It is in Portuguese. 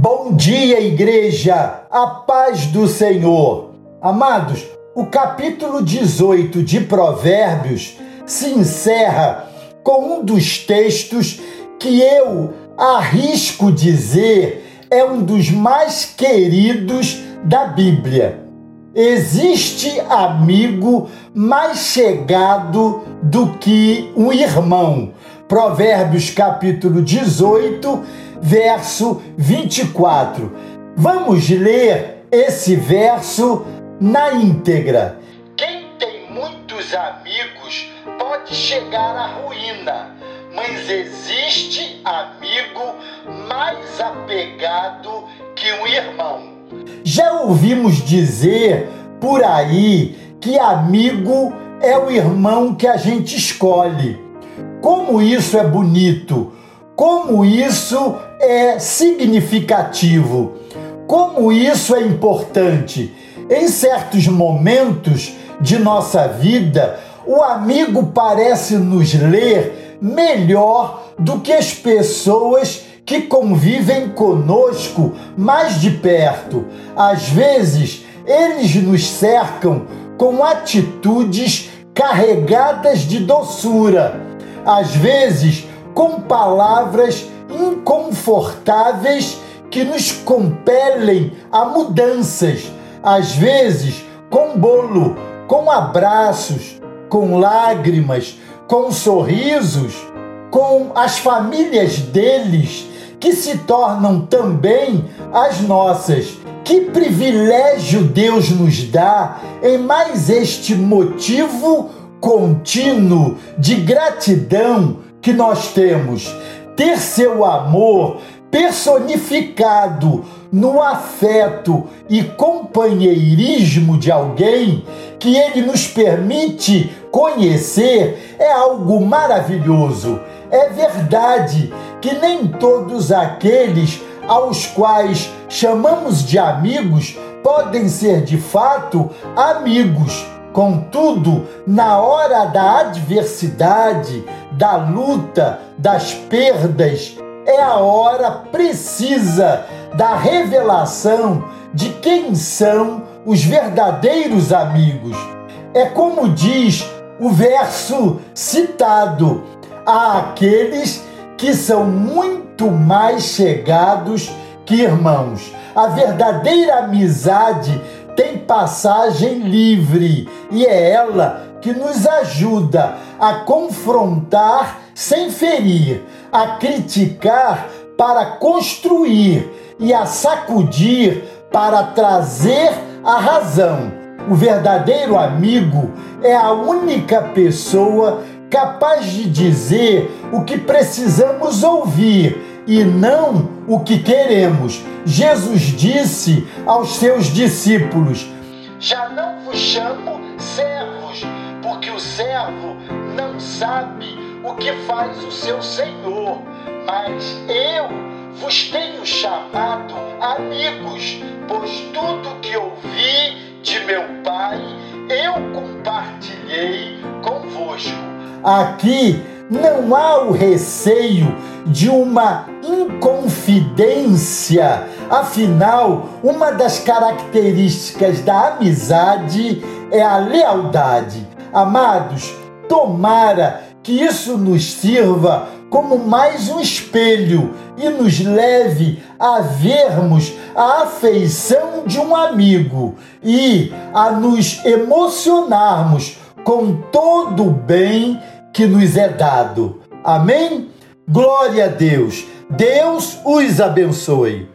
Bom dia, igreja! A paz do Senhor! Amados, o capítulo 18 de Provérbios se encerra com um dos textos que eu arrisco dizer é um dos mais queridos da Bíblia. Existe amigo mais chegado do que um irmão. Provérbios capítulo 18, verso 24. Vamos ler esse verso na íntegra. Quem tem muitos amigos pode chegar à ruína, mas existe amigo mais apegado que um irmão. Já ouvimos dizer por aí que amigo é o irmão que a gente escolhe. Como isso é bonito! Como isso é significativo! Como isso é importante! Em certos momentos de nossa vida, o amigo parece nos ler melhor do que as pessoas que convivem conosco mais de perto. Às vezes, eles nos cercam com atitudes carregadas de doçura, às vezes com palavras inconfortáveis que nos compelem a mudanças, às vezes com bolo, com abraços, com lágrimas, com sorrisos, com as famílias deles que se tornam também as nossas. Que privilégio Deus nos dá em mais este motivo contínuo de gratidão que nós temos. Ter seu amor personificado no afeto e companheirismo de alguém que ele nos permite conhecer é algo maravilhoso. É verdade que nem todos aqueles aos quais chamamos de amigos podem ser de fato amigos. Contudo, na hora da adversidade, da luta, das perdas, é a hora precisa da revelação de quem são os verdadeiros amigos. É como diz o verso citado: há aqueles que são muito mais chegados que irmãos. A verdadeira amizade tem passagem livre e é ela que nos ajuda a confrontar sem ferir, a criticar para construir e a sacudir para trazer a razão. O verdadeiro amigo é a única pessoa capaz de dizer o que precisamos ouvir e não o que queremos. Jesus disse aos seus discípulos: Já não vos chamo servos, porque o servo não sabe o que faz o seu senhor, mas eu vos tenho chamado amigos, pois tudo que ouvi de meu Aqui não há o receio de uma inconfidência. Afinal, uma das características da amizade é a lealdade. Amados, tomara que isso nos sirva como mais um espelho e nos leve a vermos a afeição de um amigo e a nos emocionarmos com todo o bem que nos é dado. Amém? Glória a Deus. Deus os abençoe.